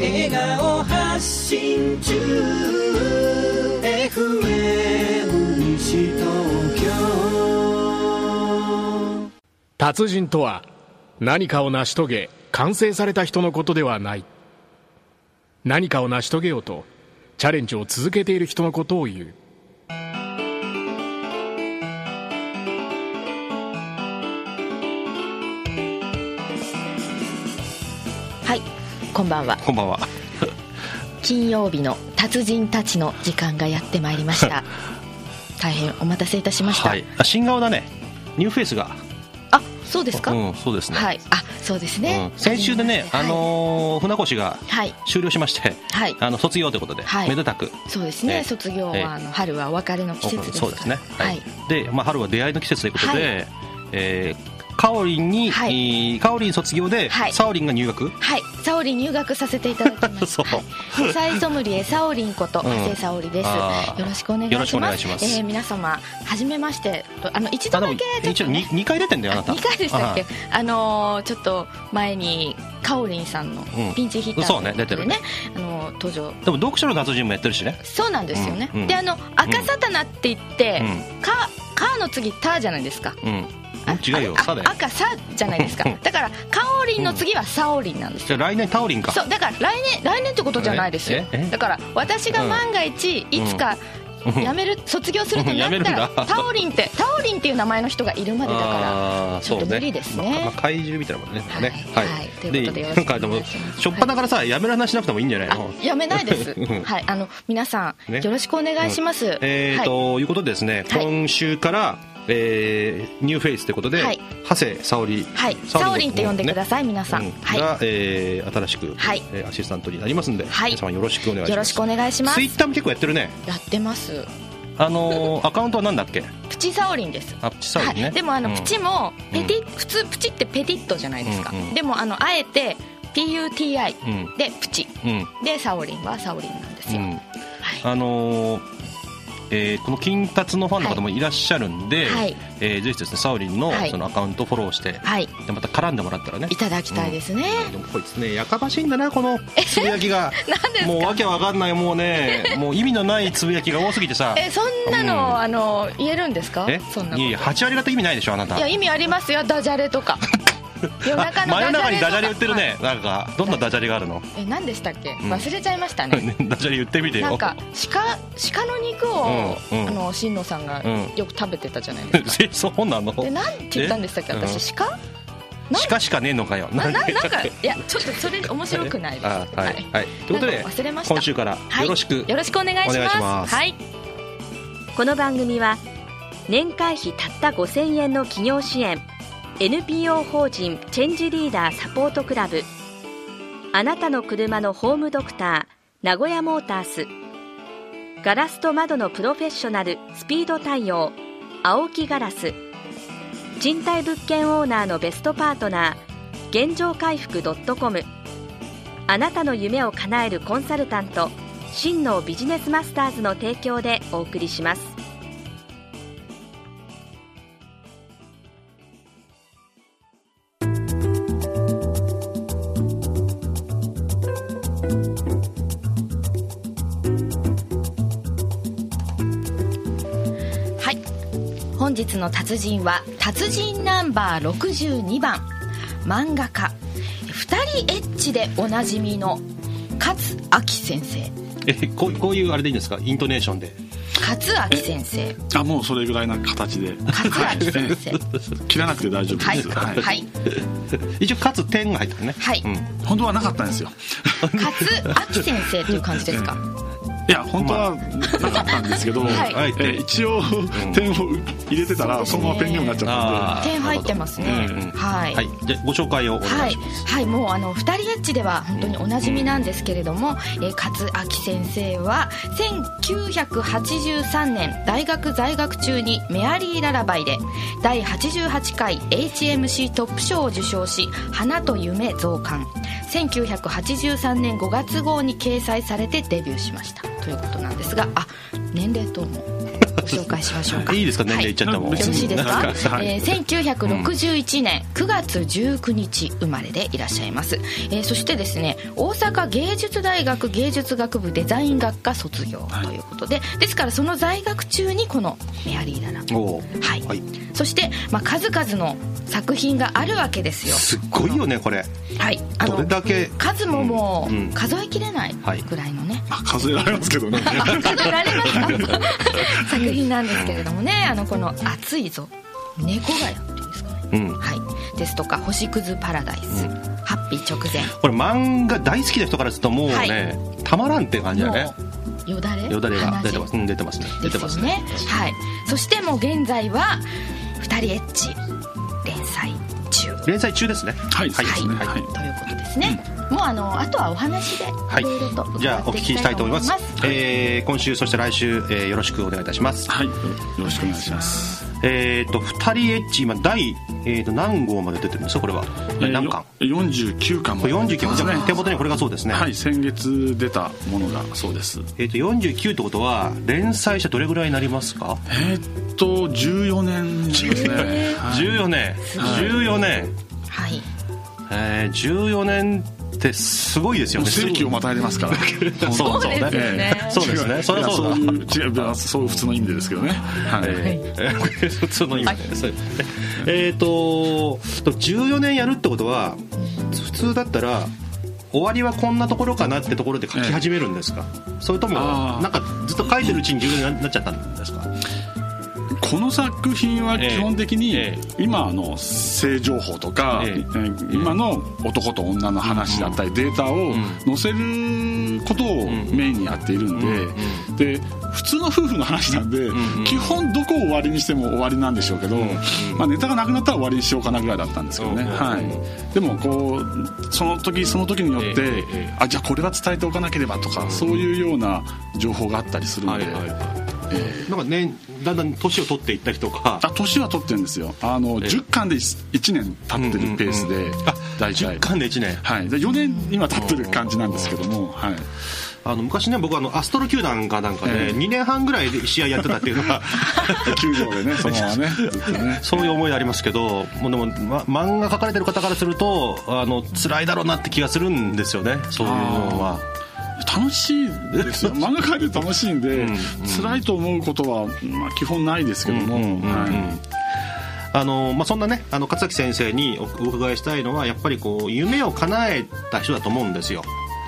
笑顔発信中。FM 西東京達人とは何かを成し遂げ完成された人のことではない。何かを成し遂げようとチャレンジを続けている人のことを言う。こんばんは。こんばんは。金曜日の達人たちの時間がやってまいりました。大変お待たせいたしました、はい。あ新顔だね。ニューフェイスが。あそうですか、うんそうですね、はい。あそうですね、うん。先週でね、はい。あのー船越がはい。終了しまして、はい。あの卒業ということで、はい。めでたく。そうですね、ええ。卒業は、ええ。あの春はお別れの季節ですそうですね、はい。はい。で、まあ、春は出会いの季節ということで、はい。えーカオリンに、はい。えーカオリン卒業で、はい。サオリンが入学？はい、サオリン入学させていただきます。そう。はい、サイソムリエサオリンことうん。長谷沙織です、よろしくお願いします。よえー皆様初めましてとあの一度だけちょっ一応と、ね。2, 回出てんだよあなた。2回でしたっけ？あのーちょっと前にカオリンさんのうん。ピンチヒッターそうねということで出てるあのー登場。でも読書の達人もやってるしね。そうなんですよね、うん。うん。であの赤サタナって言って、うかカの次タじゃないですか。うん。あ違うよあサだよ。赤サじゃないですか。だからカオリンの次はサオリンなんです。よじゃあ来年タオリンか。そうだから来年来年ってことじゃないですよ。ええ？だから私が万が一いつかうん。辞める卒業するとなやめるんだ。ったらタオリンってタオリンっていう名前の人がいるまでだからちょっと無理ですね。まあまあ怪獣みたいなもんね。なんかね。はい。はい。ということでよろしくお願いします。ょっぱなからさやめる話しなくてもいいんじゃないあのやめないです。うん。はい。あの皆さんね。よろしくお願いします。えー、はい。ということでですね、はい。今週から、えーニューフェイスということで、はい。長谷沙織。はい。サオリンって呼んでください皆さん。うん。はい。が、えー新しく、はい。えーアシスタントになりますんで、はい。皆様よろしくお願いします。よろしくお願いします。ツイッターも結構やってるね。やってます。あのーアカウントはなんだっけ？プチサオリンです。あプチ沙織ね、はい、でもあのうん。プチもペティ、普通プチってペティットじゃないですか、うんうんでもあのあえて PUTI うん。でプチ。うん。でサオリンはサオリンなんですよ、うん。はい。あのーえーこの金達のファンの方もいらっしゃるんで、はい。えーぜひですねサオリンのはい。そのアカウントフォローして、はい。でまた絡んでもらったらね。いただきたいですね、でもこいつねやかましいんだなこのつぶやきが。なんですか？もうわけわかんないもうねもう意味のないつぶやきが多すぎてさ。えそんなの、うん。あの言えるんですか？え？そんなこと。いやいや8割方意味ないでしょあなた。いや意味ありますよ。ダジャレとか 夜中の真夜中にダジャレとか言ってるね。なんかどんなダジャレがあるの？え何でしたっけ？ん。忘れちゃいましたね、ダジャレ言ってみてよ。なんか鹿鹿の肉を、あの新野さんがうん。よく食べてたじゃないですか、えそうなの？でなんて言ったんでしたっけ？え？私鹿？なしかねえのかよ。なななんでかいやちょっとそれ面白くないです。あはいはい、ということで忘れました？今週からはい。よろしく、よろしくお願いします。お願いします。はい。この番組は年会費たった5000円の企業支援 NPO 法人チェンジリーダーサポートクラブ。あなたの車のホームドクター名古屋モータース。ガラスと窓のプロフェッショナルスピード対応。青木ガラス。賃貸物件オーナーのベストパートナー現状回復 .com あなたの夢を叶えるコンサルタント真のビジネスマスターズの提供でお送りします。日の達人は達人ナンバー62番。漫画家。二人エッチでおなじみの勝明先生。えこうこういうあれでいいんですか？イントネーションで。勝明先生。あもうそれぐらいな形で。勝明先生。切らなくて大丈夫はいです、はいはい。一応かつ点が入ってるね。はい。うん。本当はなかったんですよ。勝明先生という感じですか？いや本当はなかったんですけど、はい。あえ一応点を入れてたらそのままペンネームになっちゃったんで。点入ってますね。はい。はい。じゃあご紹介をおはい願いします、、はい、もうあの二人エッチでは本当におなじみなんですけれども、えー勝明先生は1983年大学在学中にメアリー・ララバイで第88回 HMC トップ賞を受賞し「花と夢」増刊1983年5月号に掲載されてデビューしました。ということなんですがあ年齢等もご紹介しましょうか。いいですか年齢言っちゃっても、よろしいですか、はい。えー1961年9月19日生まれでいらっしゃいます、えーそしてですね大阪芸術大学芸術学部デザイン学科卒業ということで、ですからその在学中にこのメアリー・ララおー。はい、はい。そして、まあ、数々の作品があるわけですよ。すっごいよねこれ。はい。あどれだけ？数ももう数えきれないはい。ぐらいのね、まあ数えられますけどね。あ 数えられます。か 作品なんですけれどもねあのこの「暑いぞ。猫がや」はい、ですとか「星屑パラダイス」ハッピー直前」これ漫画大好きな人からするともうね、たまらんって感じだね。よだれ？よだれが出てます、うん、出てますね。出てますね。はい。そしてもう現在は「二人エッチ」連載中。連載中ですね。はいそうですね。はい、はい。ということですね、もうあのあとはお話ではい。じゃあお聞きしたいと思います、えー今週そして来週、えーよろしくお願いいたします。はい。よろしくお願いしますえっ、と二人エッチ今第、えー、と何号まで出てるんですか？これは、何巻？えーよ49巻これ49巻、ですね手元にこれがそうですね、はい先月出たものがそうです。えー、と49ってことは連載してどれぐらいになりますか、えーっと14年になりますね、はい。14年14年。はい。えー、14年ってすごいですよね。世紀をまたいでますから。そうそうそうですよね。そうですね。それはそう違うそう普通の意味でですけどね。はい、えー普通の意味で、そう。えっ、と14年やるってことは普通だったら終わりはこんなところかなってところで書き始めるんですか、それともなんかずっと書いてるうちに14年になっちゃったんですか？この作品は基本的にええ今の性情報とか、今の男と女の話だったりデータを載せることをメインにやっているんでで普通の夫婦の話なんでん基本どこを終わりにしても終わりなんでしょうけどまあネタがなくなったら終わりにしようかなぐらいだったんですけどね。うんはい。でもこうその時その時によってあじゃあこれは伝えておかなければとかそういうような情報があったりするんで。ええなんかねだんだん年を取っていったりとか。あ年は取ってるんですよ。あの、ええ。10巻で1年経ってるペースで、うんうんうんあ大体。10巻で1年。はい、で4年今経ってる感じなんですけども、はい、あの昔ね僕あのアストロ球団かなんかでええ。2年半ぐらいで試合やってたっていうのが。球場でねそのままねね。そういう思いありますけどもうでも、ま、漫画描かれてる方からするとあの辛いだろうなって気がするんですよねそういうのは。楽しいですよ。漫画描いて楽しいんで、うんうん。辛いと思うことは、まあ、基本ないですけども、うんうんうんうん。はい。あのまあ、そんなねあの勝崎先生におお伺いしたいのはやっぱりこう夢を叶えた人だと思うんですよ。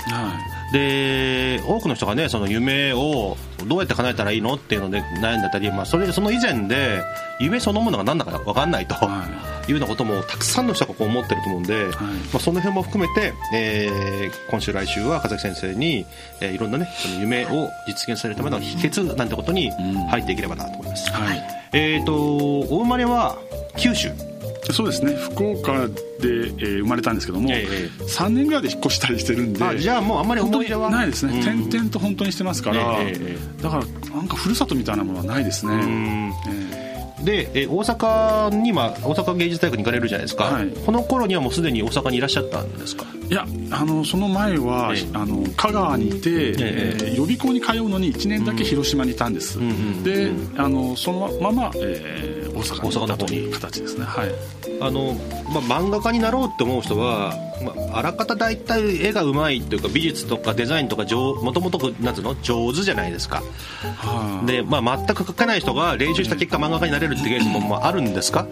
はで多くの人がねその夢をどうやって叶えたらいいのっていうので悩んだり、まあ、それその以前で夢そのものが何だか分かんないと、、はいうようなこともたくさんの人がこう思ってると思うんで、まあ、その辺も含めて、えー今週来週は風崎先生に、えーいろんなねその夢を実現されるための秘訣なんてことに入っていければなと思います、はい。えー、とお生まれは九州。そうですね。福岡で、えー生まれたんですけども、ええ3年ぐらいで引っ越したりしてるんであじゃあもうあんまり思い出はにないですね、うん。転々と本当にしてますから、えええだからなんかふるさとみたいなものはないですね、ん。えで、えー大阪に、まあ、大阪芸術大学に行かれるじゃないですか、はい。この頃にはもうすでに大阪にいらっしゃったんですか？えいやあのその前は、ええ。あの香川にいて、ええー予備校に通うのに1年だけ広島にいたんです、んうん。であのそのまま、えー大阪に行ったという形ですね。はい。あの、まあ、漫画家になろうって思う人は、まあ、あらかた大体絵がうまいというか美術とかデザインとか上もともとなんつうの？上手じゃないですか。はで、まあ、全く描けない人が練習した結果漫画家になれるってケースもまああるんですか？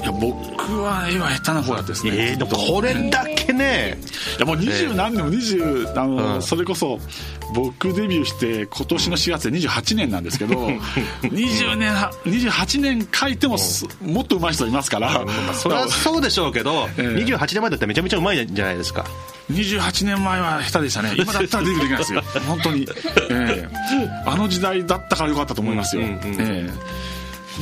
いや僕は絵は下手な方やですね、えー、これだけね。いやもう二十何年も20あの、うん。それこそ僕デビューして今年の4月で28年なんですけど 20年は28年書いてもすもっと上手い人いますから、まあそれはそうでしょうけど、ええ。28年前だったらめちゃめちゃうまいじゃないですか。28年前は下手でしたね。今だったらデビューできないですよ。本当に、ええ。あの時代だったからよかったと思いますよ、うんうんうん。え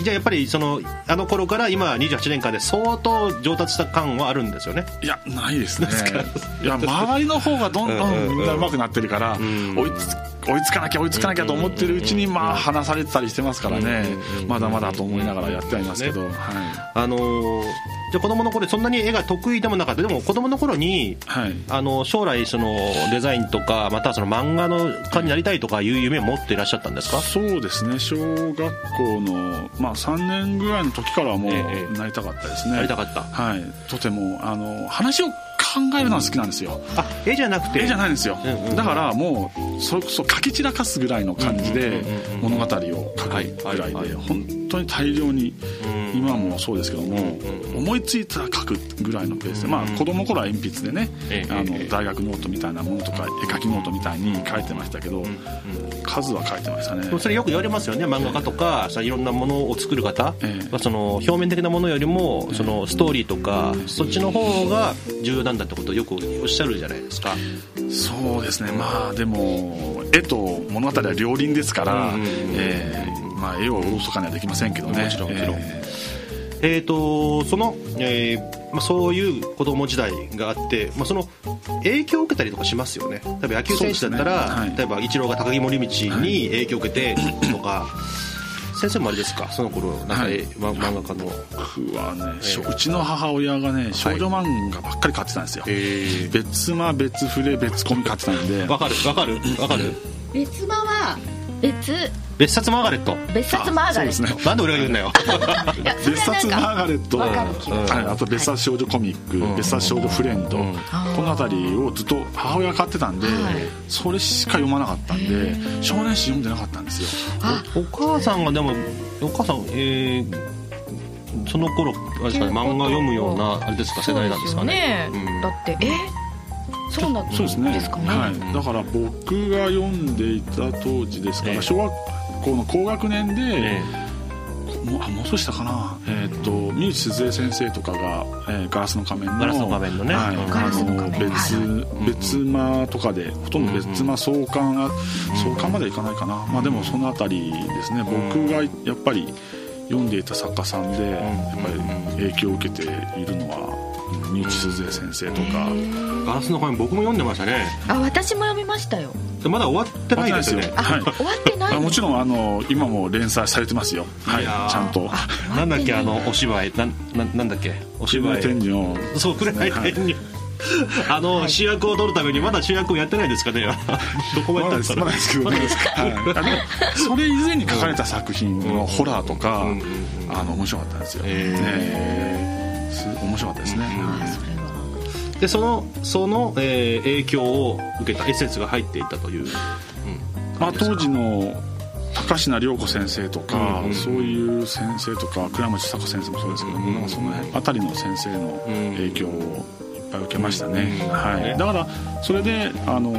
じゃあやっぱりそのあの頃から今28年間で相当上達した感はあるんですよね。えいやないですね。いや周りの方がどんどんみんな上手くなってるから、ん。追いつ追いつかなきゃ追いつかなきゃと思ってるうちにまあ離されてたりしてますからね。うんまだまだと思いながらやってはいますけど、はい。あのーじゃあ子供の頃そんなに絵が得意でもなかった。でも子供の頃にはい。あの将来そのデザインとかまたはその漫画の家になりたいとかいう夢を持っていらっしゃったんですか？そうですね。小学校の、まあ、3年ぐらいの時からはもうええ。なりたかったですね、なりたかった。はい。とてもあの話を考えるのが好きなんですよ。あ絵じゃなくて？絵じゃないんですよ、うんうんだからもうそれこそ書き散らかすぐらいの感じで物語を書くぐらいはいはいで本当に大量にうん。今もそうですけども思いついたら書くぐらいのペースでまあ子供の頃は鉛筆でねええあええ。の大学ノートみたいなものとか絵描きノートみたいに書いてましたけど数は書いてましたね。それよく言われますよね漫画家とかさいろんなものを作る方。ええ。はその表面的なものよりもそのストーリーとかそっちの方が重要なんだってことをよくおっしゃるじゃないですか。そうですね。まあでも絵と物語は両輪ですから、うんえーまあ、絵をおろそかにはできませんけどね。もちろんもちろん。ええー、とその、えーまあ、そういう子供時代があって、まあ、その影響を受けたりとかしますよね。例えば野球選手だったら、ね。はい。例えばイチローが高木森道に影響を受けてとか、先生もあれですか？その頃なんか、はい。漫画家の。ー僕はね、ええうちの母親がね少女漫画ばっかり買ってたんですよ、え別間別フレ別コミ買ってたんで。わかるわかるわかる。別間は別別冊マーガレット。別冊マーガレット。そうですね。なんで俺が言うんだよ。別冊マーガレット、うんはい、あと別冊少女コミック、ん。別冊少女フレンド、うん。この辺りをずっと母親が買ってたんで、はい。それしか読まなかったんで少年誌読んでなかったんですよ。あお母さんがでもお母さんえーその頃あれですかね漫画読むようなあれですか世代なんですかね。そうん。だってえ？そうなんですね。ですか？ね、はい、だから僕が読んでいた当時ですから、ええ。小学校の高学年で、えもうあもう少ししたかな、えーっと三内鈴江先生とかが、えーガラスの仮面のガラスの仮面のね。はいうん。ガラスの別はい。別間とかでほとんど別間創刊あ創刊まではいかないかな、まあでもそのあたりですね。僕がやっぱり読んでいた作家さんでやっぱり影響を受けているのは三内鈴江先生とか。ガラスの仮面僕も読んでましたね。あ私も読みましたよでまだ終わってないですよ。ねあ、はい。終わってない。あもちろんあの今も連載されてますよ。はい。ちゃんと。なんだっけあのお芝居。なんなんなんだっけ？お芝居。天女そうくれない天に あの主役を取るためにまだ主役をやってないですかね。どこまでやまだです。ったんまだですけどね、はい、それ以前に書かれた作品のホラーとか、うんうんあの面白かったんですよ、へねす面白かったですね、はいそれはでそのその、えー影響を受けたエッセンスが入っていたという、まあ、当時の高階涼子先生とか、うんそういう先生とか倉持佐子先生もそうですけども、なんかその辺たりの先生の影響をぱい受けましたね、うん。はい、だからそれであの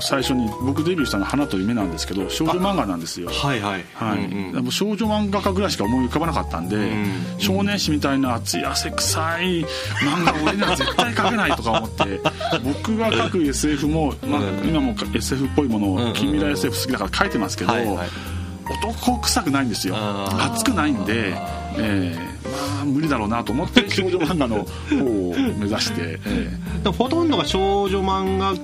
最初に僕デビューしたのは「花と夢」なんですけど少女漫画なんですよ。はいはい。はい。うんうん。でも少女漫画家ぐらいしか思い浮かばなかったんで、ん少年誌みたいな熱い汗臭い漫画を俺には絶対描けないとか思って 僕が描く SF も、まあうん。今も SF っぽいものを近未来 SF 好きだから描いてますけど、はいはい。男臭くないんですよ。熱くないんで、えーまあ無理だろうなと思って少女漫画の方を目指して、えでもほとんどが少女漫画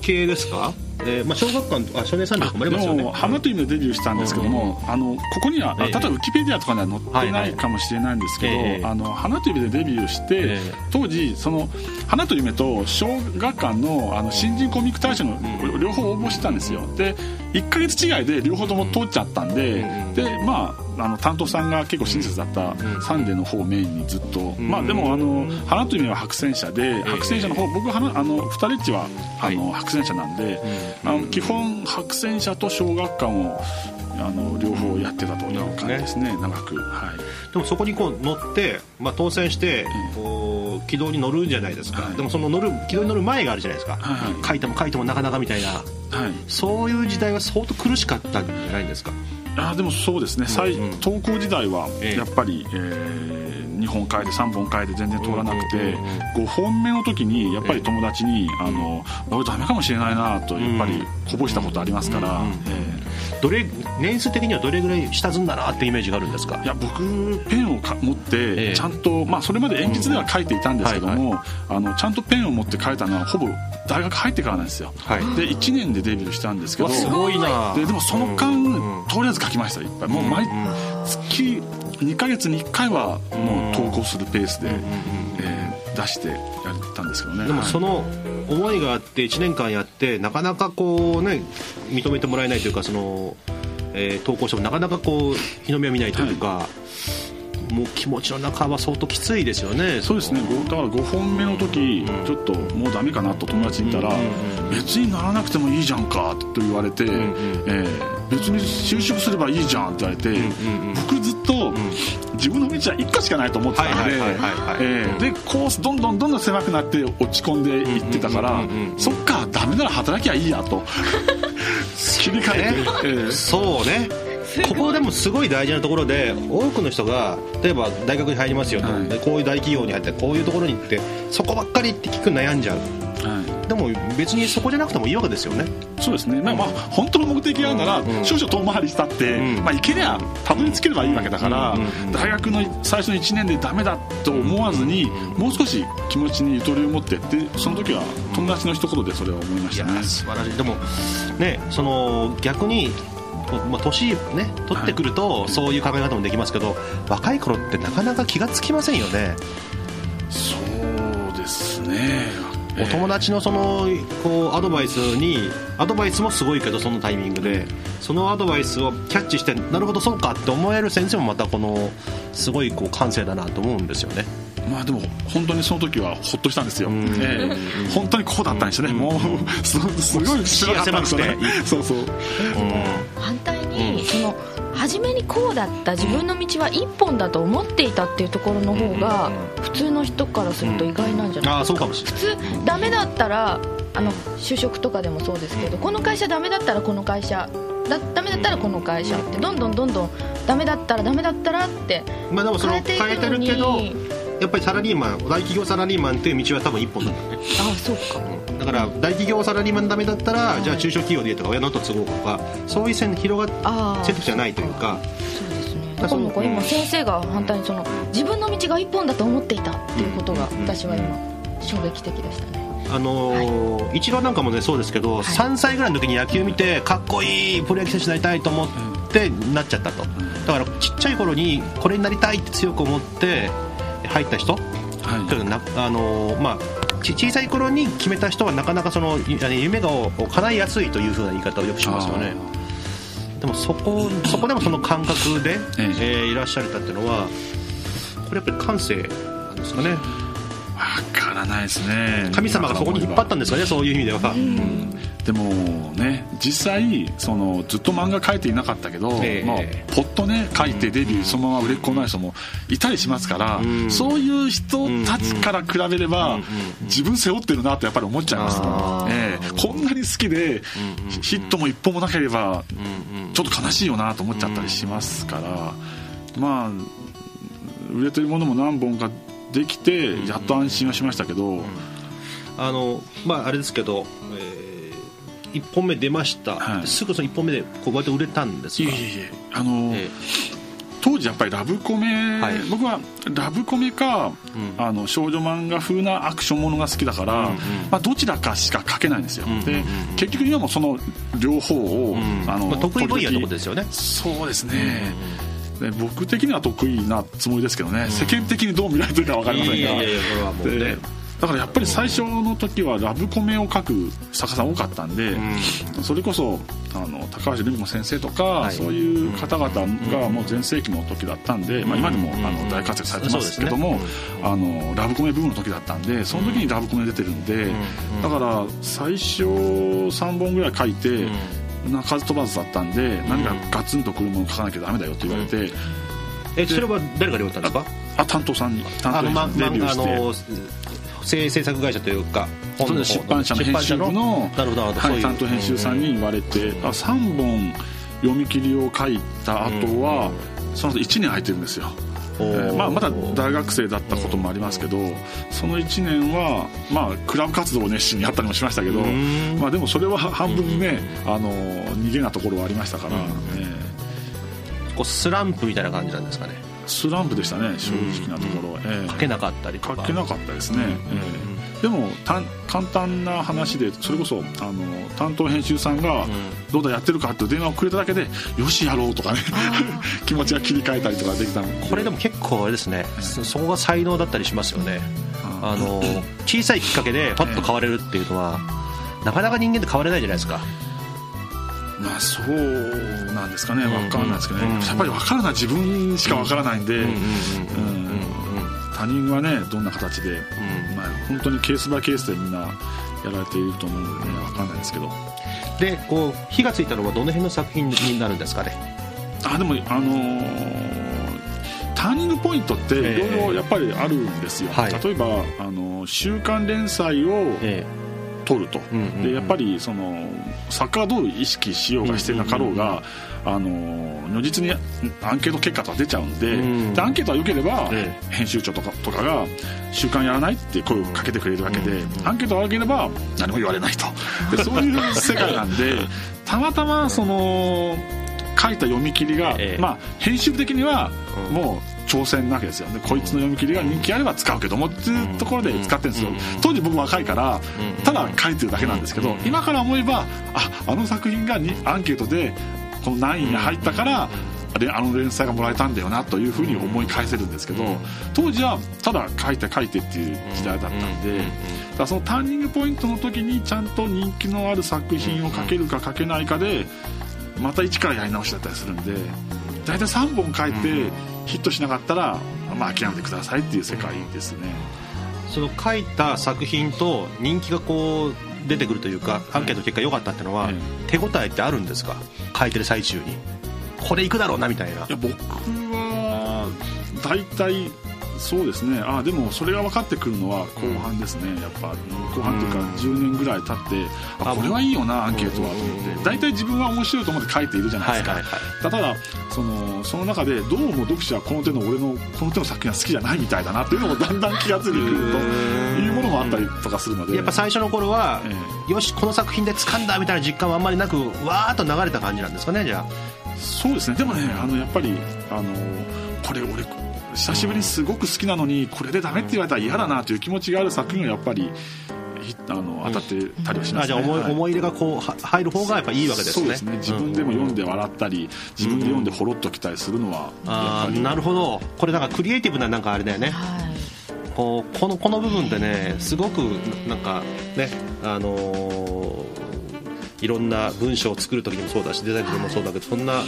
系ですか、えーまあ、小学館あ少年サンデーとかもありますよね。でも「花という夢」でデビューしたんですけども、あのここには、あええ。例えばウィキペディアとかには載ってないかもしれないんですけど「はいはい。ええ。あの花という夢」でデビューして、ええ。当時その「花という夢」と小学館のあの新人コミック大賞の両方応募してたんですよ。で1か月違いで両方とも通っちゃったんで、うん。でまああの担当さんが結構親切だったん。サンデーの方をメインにずっと、ん。まあでもあの「花という夢」は白戦車で白戦車の方僕花あの二人っちはあの、白戦車なんで、あの基本白戦車と小学館をあの両方やってたという感じですね。長く。はい。でもそこにこう乗って、まあ、当選してこう軌道に乗るじゃないですか、はい。でもその乗る軌道に乗る前があるじゃないですか、はいはい。書いても書いてもなかなかみたいな。はい。そういう時代は相当苦しかったんじゃないですかあでもそうですね、最うん投稿時代はええ。やっぱり、えー2本書いて3本書いて全然通らなくて5本目の時にやっぱり友達に「あの俺ダメかもしれないな」とやっぱりこぼしたことありますから、えどれ年数的にはどれぐらい下積んだなってイメージがあるんですか？ーいや僕ペンをか持っええ。てちゃんと、まあ、それまで鉛筆では書いていたんですけども、あのちゃんとペンを持って書いたのはほぼ大学入ってからなんですよ、はい。で1年でデビューしたんですけどわすごいな。ででもその間、うんとりあえず書きましたいっぱい。もう毎月2ヶ月に1回はもう投稿するペースで、えー出してやったんですけどね。でもはい。その思いがあって1年間やってなかなかこうね認めてもらえないというかその、えー投稿してもなかなかこう日の目を見ないというか、もう気持ちの中は相当きついですよね。そうですね。ごだから5本目の時ちょっともうダメかなと友達に言ったら別にならなくてもいいじゃんかと言われて、えー別に就職すればいいじゃんって言われて、僕ずっと自分の道は1個しかないと思ってたんででコースどんどんどんどん狭くなって落ち込んでいってたからうんうんうんうんそっかダメなら働きゃいいやと。切り替えて、ね。えー。そうねここでもすごい大事なところで多くの人が例えば大学に入りますよと、はい。でこういう大企業に入ってこういうところに行ってそこばっかりって聞く悩んじゃう。はい。でも別にそこじゃなくてもいいわけですよね。そうですね、まあ、まあ本当の目的があるなら、うん。少々遠回りしたって、うん。まあ、行けりゃたどり着ければいいわけだから、うん。うん。うん。大学の最初の1年でダメだと思わずに、もう少し気持ちにゆとりを持ってってその時は友達の一言でそれを思いましたね、素晴らしい。でもねその逆にこうまあ、年ね取ってくるとそういう考え方もできますけど、若い頃ってなかなか気がつきませんよね、そうですね。お友達のそのこうアドバイスにアドバイスもすごいけどそのタイミングで。そのアドバイスをキャッチしてなるほどそうかって思える先生もまたこのすごいこう感性だなと思うんですよねまあでも本当にその時はほっとしたんですよ、ん。ええ。本当にこうだったんですよね、もうすすごい狭かったんで そうそう。反対に、その初めにこうだった自分の道は一本だと思っていたっていうところの方が普通の人からすると意外なんじゃないああそうかもしれない。普通ダメだったらあの就職とかでもそうですけどこの会社ダメだったらこの会社だダメだったらこの会社ってどんどんどんどんダメだったらダメだったらってまあでもその変えてい変えてくのにるけどやっぱりサラリーマン大企業サラリーマンっていう道は多分一本なんだよね。ああそうか。だから大企業サラリーマンダメだったらじゃあ中小企業でいいとか親の後継ごうとかそういう線広がっああ選択肢はないというか。そうですね。だからなんか今先生が反対にその自分の道が一本だと思っていたっていうことが私は今衝撃的でしたね。あのーイチローなんかもねそうですけど、3歳ぐらいの時に野球見てかっこいいプロ野球選手になりたいと思ってなっちゃったとだからちっちゃい頃にこれになりたいって強く思って入った人？はい。なあのーまあち小さい頃に決めた人はなかなかその夢がを叶いやすいというふうな言い方をよくしますよね。でもそこそこでもその感覚で、ええ。ーいらっしゃれたっていうのはこれやっぱり感性なんですかね。わからないですね。神様がそこに引っ張ったんですかねそういう意味では、でもね実際そのずっと漫画描いていなかったけど、ええ。まあ、ポッとね描いてデビューそのまま売れっ子になる人もいたりしますから、んそういう人たちから比べれば、自分背負ってるなとやっぱり思っちゃいます、あええ。こんなに好きで、ヒットも一本もなければ、ちょっと悲しいよなと思っちゃったりしますから、まあ売れてるものも何本かできてやっと安心はしましたけど、あのまああれですけど、え1本目出ました、はい。すぐその1本目でこう割と売れたんですか？いえいえあの、え当時やっぱりラブコメ、はい。僕はラブコメか、うん。あの少女漫画風なアクションものが好きだから、うんうん。まあ、どちらかしか書けないんですよ、うんうんうんで結局今もその両方を、うん。あのまあ、得意分野っことですよね。そうですね、で僕的には得意なつもりですけどね、世間的にどう見られてるか分かりませんが。いやいやいやこれはもうね。でだからやっぱり最初の時はラブコメを書く作家さん多かったんで、それこそあの高橋留美子先生とか、はい。そういう方々がもう全盛期の時だったんで、まあ、今でもあの大活躍されてますけども、あのラブコメブームの時だったんでその時にラブコメ出てるんで、だから最初3本ぐらい書いて、鳴かず飛ばずだったんで何かガツンとくるもの書かなきゃダメだよって言われて、えそれは誰が言われたんですか？あ担当さんに担あの、ま当にデビューあして。の制制作会社というかそうです出版社の編集部の担当編集さんに言われて、あ3本読み切りを書いた後は、その後1年空いてるんですよ。えーまあ、まだ大学生だったこともありますけど、その1年は、まあ、クラブ活動を熱心にやったりもしましたけど、まあ、でもそれは半分ね、あの逃げなところはありましたから、えこうスランプみたいな感じなんですかね。ースランプでしたね正直なところ、えー書けなかったりとか。書けなかったですね、えーでも簡単な話でそれこそあの担当編集さんが「どうだやってるか?」って電話をくれただけで「よしやろう」とかね。気持ちが切り替えたりとかできたの。これでも結構あれですね。そそこが才能だったりしますよね。あの小さいきっかけでパッと変われるっていうのはなかなか人間って変われないじゃないですかまあそうなんですかね。分かんないですけどね、うんやっぱり分かるのは自分しか分からないんで、うん他人はねどんな形で、まあ、本当にケースバイケースでみんなやられていると思うのでね分かんないですけど。でこう火がついたのはどの辺の作品になるんですかね？あでもあのーターニングポイントっていろいろやっぱりあるんですよ、はい。例えばあの週刊連載をえ取ると、うんうんうんでやっぱりその作家がどう意識しようがしてなかろうが、あの如実にアンケート結果とか出ちゃうんで,、うんでアンケートが良ければ、え編集長とかとかが「週刊やらない?」って声をかけてくれるわけで、アンケートが悪ければ何も言われないと。でそういう世界なんで たまたまその書いた読み切りが、ええ。まあ編集部的にはもう挑戦なわけですよ。でこいつの読み切りが人気あれば使うけどもっていうところで使ってるんですよ。当時僕若いからただ書いてるだけなんですけど今から思えばああの作品がにアンケートでこの何位に入ったからであの連載がもらえたんだよなというふうに思い返せるんですけど当時はただ書いて書いてっていう時代だったんでだそのターニングポイントの時にちゃんと人気のある作品を書けるか書けないかでまた一からやり直しだったりするんで大体3本書いてヒットしなかったら、まあ、諦めてくださいっていう世界ですね。その書いた作品と人気がこう出てくるというかアンケートの結果良かったっていうのはえ手応えってあるんですか？書いてる最中に。これいくだろうなみたいな。いや僕は大体そうですね。あでもそれが分かってくるのは後半ですね、やっぱ後半というか10年ぐらい経ってああこれはいいよなアンケートはと思って。大体自分は面白いと思って書いているじゃないですか、はいはいただそのその中でどうも読者はこの手の俺のこの手の作品は好きじゃないみたいだなっていうのもだんだん気がついてくるというものもあったりとかするので。やっぱ最初の頃は、えよしこの作品で掴んだみたいな実感はあんまりなくわーっと流れた感じなんですかねじゃそうですね。でもねあのやっぱりあのこれ俺久しぶりにすごく好きなのにこれでダメって言われたら嫌だなという気持ちがある作品がやっぱりひあの当たってたりはしあ、ますね、あじゃあ思い,、はい。思い入れがこうは入る方がやっぱいいわけですね。そうですね。自分でも読んで笑ったり、自分で読んでほろっときたりするのはやっぱりなるほど。これなんかクリエイティブななんかあれだよね。はい。こうこのこの部分でねすごくななんかねあのーいろんな文章を作る時にもそうだしデザインでもそうだけどそんな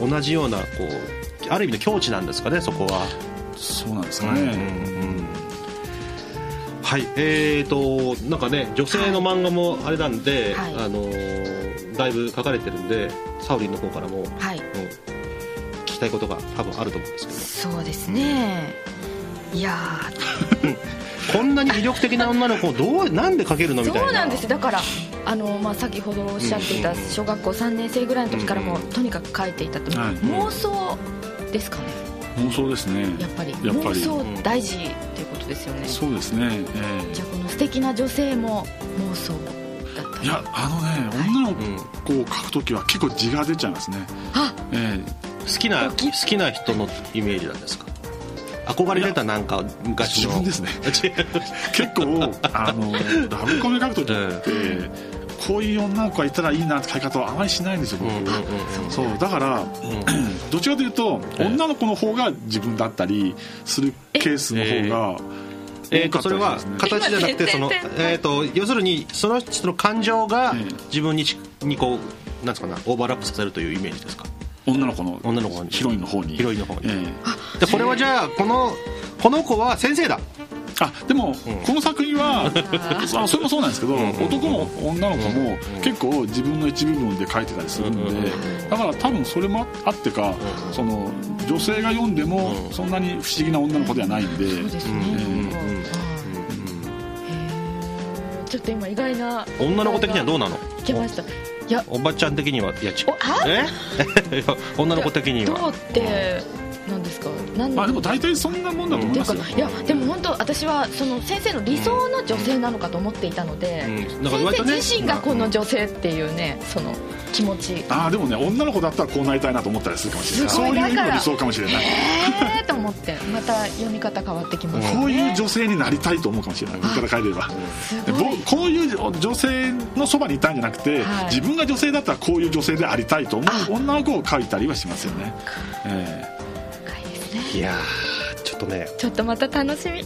同じようなこうある意味の境地なんですかねそこは、そうなんですかね、はいえーとなんかね女性の漫画もあれなんで、はい。あのーだいぶ書かれてるんでサウリンの方からも、うんはい聞きたいことが多分あると思うんですけど。そうですね。いや こんなに魅力的な女の子をどうなんで描けるの？ーみたいな。そうなんですだからあの、まあ、先ほどおっしゃっていた小学校3年生ぐらいの時からもとにかく書いていたと、はい。妄想ですかね。妄想ですね。やっぱり。やっぱり。妄想大事っていうことですよね。そうですね、えじゃあこの素敵な女性も妄想だったえいやあのね女の子を描く時は結構字が出ちゃいますね、あ。え好きな好きな人のイメージなんですか？憧れてたなんかえ昔の。自分ですね。結構あのラブコメ描く時って、こういう女の子がいたらいいなって書き方はあまりしないんですよ僕、うんうんうんそうだから、どっちかというと、ええ。女の子の方が自分だったりするケースの方がえー、とそれは形じゃなくてその、えー、と要するにその人の感情がええ。自分にちにこうなんですかなオーバーラップさせるというイメージですか？女の子の女の子にヒロインの方に。ヒロインの方に。ええ。でこれはじゃあこのこの子は先生だあでも、うん。この作品は あそれもそうなんですけど、ん。男も女の子もうん結構自分の一部分で書いてたりするんで、うん。だから多分それもあってか、うん。その女性が読んでもうん。そんなに不思議な女の子ではないんで、そうですね、うん。うん。うん。はいへーちょっと今意外な女の子的にはどうなのいけましたいやおばちゃん。的にはいやちおあえ女の子的にはどうってなんですか？何まあでも大体そんなもんだと思いますよ。いやでも本当私はその先生の理想の女性なのかと思っていたので、うんだから割とね。先生自身がこの女性っていうねその気持ち。ああでもね女の子だったらこうなりたいなと思ったりするかもしれない。すそういう意味の理想かもしれない。えーと思って。また読み方変わってきますこういう女性になりたいと思うかもしれない。言い方変えれば。こういう女性のそばにいたんじゃなくて、はい。自分が女性だったらこういう女性でありたいと思う女の子を描いたりはしますよね、え深いやーちょっとね。ちょっとまた楽しみ。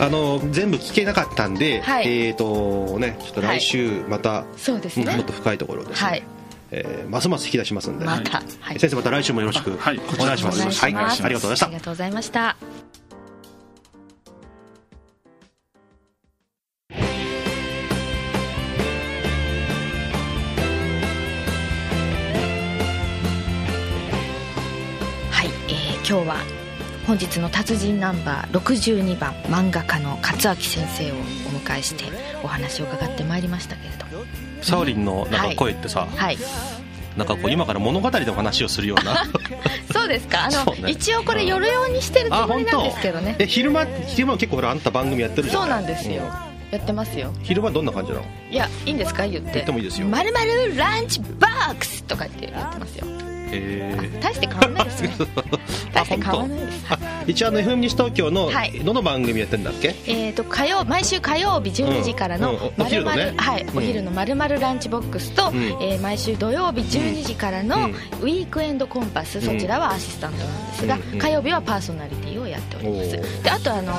あの全部聞けなかったんで、はい。えっ、とねちょっと来週また、そうですね。うんもっと深いところですね、はい。えーますます引き出しますんで、また、はい、先生また来週もよろしくはい。お願いします、お願いします。はい、ありがとうございました。ありがとうございました本日の達人ナンバー62番漫画家の勝明先生をお迎えしてお話を伺ってまいりましたけれど。もサオリンのなんか声ってさ、はい。なんかこう今から物語の話をするような。そうですか。あの、ね。一応これ夜用にしてるつもりなんですけどね。え昼間昼間結構ほらあんた番組やってるじゃんそうなんですよ、やってますよ。昼間どんな感じなの？いやいいんですか？言って。言ってもいいですよ。まるまるランチボックスとか言ってやってますよ。えー大して変わらないですね。大して変わらないです。あ一応あの FM 西東京のはい。どの番組やってるんだっけ、えー、と火曜毎週火曜日12時からのうんうんおまるま昼のね。るはいうん。お昼のまるまるランチボックスと、ん。えー毎週土曜日12時からのうん。ウィークエンドコンパス、そちらはアシスタントなんですが、うん。うん。火曜日はパーソナリティをやっております。であとあの、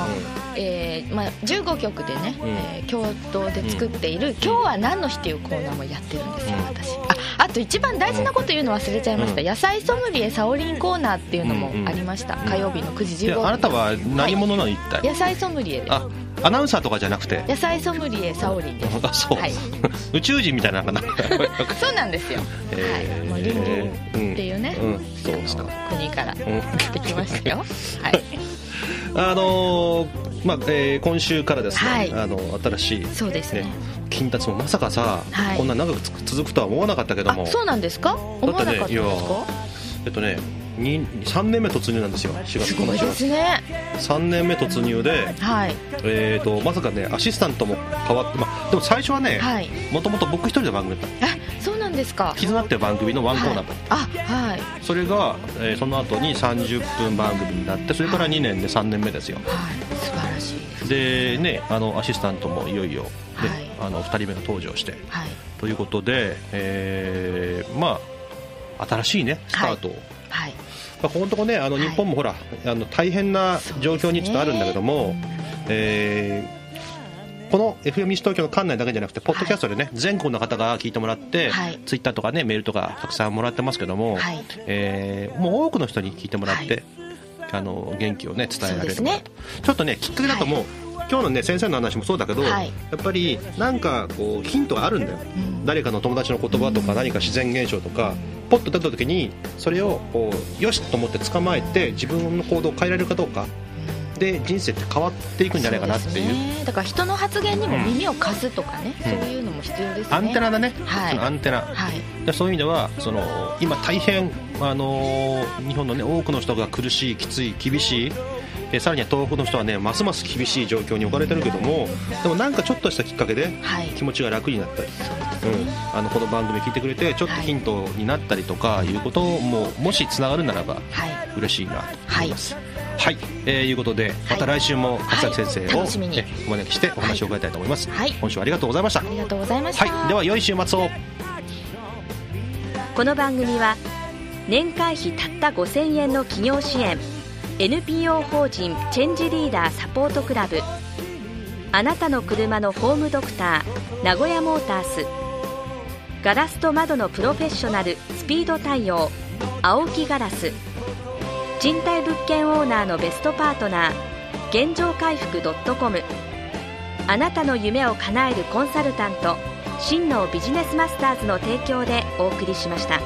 えーまあ、15曲でね、うん。えー共同で作っている「今日は何の日」っていうコーナーもやってるんですよ、私。ああと一番大事なこと言うの忘れちゃいました、野菜ソムリエサオリンコーナーっていうのもありました、火曜日の9時15分。であなたは何者なの一体、野菜ソムリエです。あアナウンサーとかじゃなくて？野菜ソムリエサオリンです。あそう、はい。宇宙人みたいななんか そうなんですよ、えー。はい。もうリンリンっていうね、うん。うん。そうですか国からん。やってきましたよ。はい。あのーまあえー今週からですね、はい。あの新しいそうですね。金達もまさかさ、はい。こんな長くつ続くとは思わなかったけども。あそうなんですか？思わなかったんですか？えっとねに3年目突入なんですよ。4月この4月ですね。3年目突入で、はい。えー、とまさかねアシスタントも変わって、まあ、でも最初はねはい。もともと僕一人の番組だった。あそうなんですか。絆っていう番組のワンコーナーだった、はい、あはい。それが、えーその後に30分番組になってそれから2年で3年目ですよ。はい。素晴らしい。でねあのアシスタントもいよいよ、ねはい。あの2人目が登場して。はい。ということで、えーまあ新しいねスタートを、はい。まあ、ここのとこねあのはい。日本もほら、あの大変な状況にちょっとあるんだけども、えーこの FM 西東京の館内だけじゃなくてポッドキャストでね、全国の方が聞いてもらって、はい。ツイッターとかねメールとかたくさんもらってますけども、はい。えーもう多くの人に聞いてもらって、あの元気をね伝えられるね。ちょっとねきっかけだと思う、今日のね先生の話もそうだけど、はい。やっぱりなんかこうヒントがあるんだよ、ん。誰かの友達の言葉とか何か自然現象とかポッと出た時にそれをこうよしと思って捕まえて自分の行動を変えられるかどうかで人生って変わっていくんじゃないかなっていう。ね。だから人の発言にも耳を貸すとかね、そういうのも必要ですね。アンテナだね、はい。アンテナ、はい。でそういう意味ではその今大変、あのー日本の、ね、多くの人が苦しいきつい厳しいえさらには東北の人はねますます厳しい状況に置かれてるけどもでもなんかちょっとしたきっかけではい。気持ちが楽になったり、うん、あのこの番組聞いてくれてちょっとヒントになったりとかいうことももしつながるならばはい。嬉しいなと思います。はい、えーいうことでまた来週も勝崎先生を、楽しみに。えお招きしてお話を伺いたいと思います、はい。今週はありがとうございました。ありがとうございました、はい、では良い週末を。この番組は年会費たった5000円の企業支援 NPO 法人チェンジリーダーサポートクラブあなたの車のホームドクター名古屋モータースガラスと窓のプロフェッショナルスピード対応青木ガラス賃貸物件オーナーのベストパートナー現状回復 .com あなたの夢を叶えるコンサルタント真のビジネスマスターズの提供でお送りしました。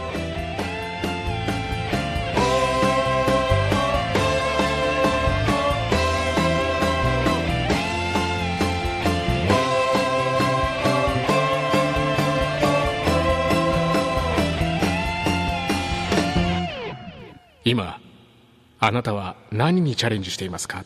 今あなたは何にチャレンジしていますか？